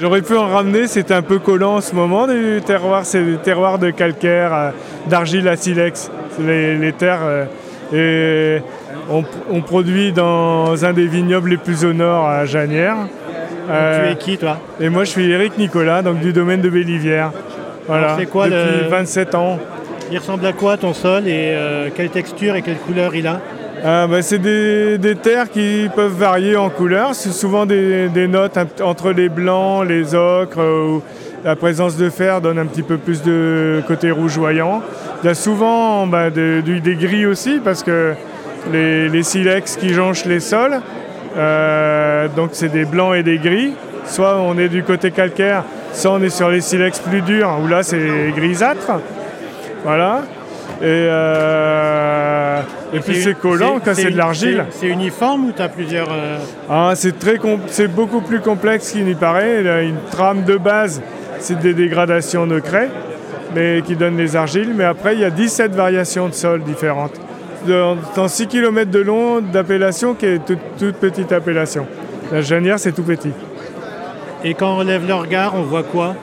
J'aurais pu en ramener, c'est un peu collant en ce moment du terroir, c'est des terroirs de calcaire, euh, d'argile à silex, les, les terres. euh, et on, on produit dans un des vignobles les plus au nord à Janières. Euh, Tu es qui toi? et moi je suis Eric Nicolas, donc du domaine de Bélivière. Voilà, quoi depuis le- 27 ans. Il ressemble à quoi ton sol et euh, quelle texture et quelle couleur il a? Ah, bah, c'est des, terres qui peuvent varier en couleur. C'est souvent des, notes entre les blancs, les ocres. euh, la présence de fer donne un petit peu plus de côté rougeoyant. Il y a souvent bah, des gris aussi parce que les, les silex qui jonchent les sols, euh, donc c'est des blancs et des gris. Soit on est du côté calcaire, soit on est sur les silex plus durs où là c'est grisâtre. Voilà. Et, euh, et puis c'est collant quand c'est de l'argile. C'est uniforme ou tu as plusieurs. euh, Ah, c'est très c'est beaucoup plus complexe qu'il n'y paraît. Il y a une trame de base, c'est des dégradations de craie, mais qui donnent les argiles. Mais après, il y a 17 variations de sol différentes. Dans, dans 6 km de long d'appellation, qui est toute, toute petite appellation. La Janière, c'est tout petit. Et quand on lève le regard, on voit quoi?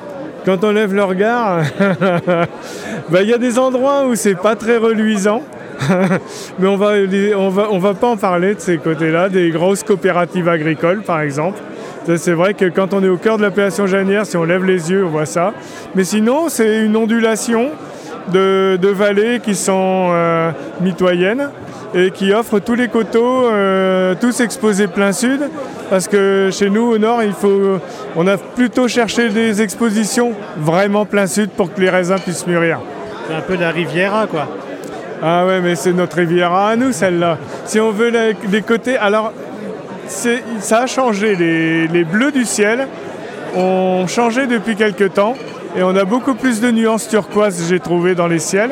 Quand on lève le regard, bah, il y a des endroits où c'est pas très reluisant. Mais on va, on, va, on va pas en parler de ces côtés-là, des grosses coopératives agricoles par exemple. C'est vrai que quand on est au cœur de l'appellation janière, si on lève les yeux, on voit ça. Mais sinon, c'est une ondulation de, de vallées qui sont euh, mitoyennes et qui offrent tous les coteaux, euh, tous exposés plein sud. Parce que chez nous, au nord, il faut, on a plutôt cherché des expositions vraiment plein sud pour que les raisins puissent mûrir. C'est un peu la Riviera quoi. Ah ouais, mais c'est notre Riviera à nous, celle-là. Si on veut les côtés... Alors, ça a changé. Les, les bleus du ciel ont changé depuis quelques temps et on a beaucoup plus de nuances turquoises, j'ai trouvé, dans les ciels.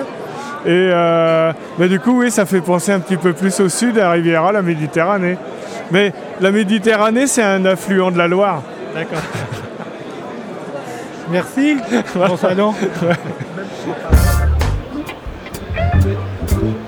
Et euh, du coup, oui, ça fait penser un petit peu plus au sud, à Riviera, la Méditerranée. Mais la Méditerranée, c'est un affluent de la Loire. D'accord. Merci. bon.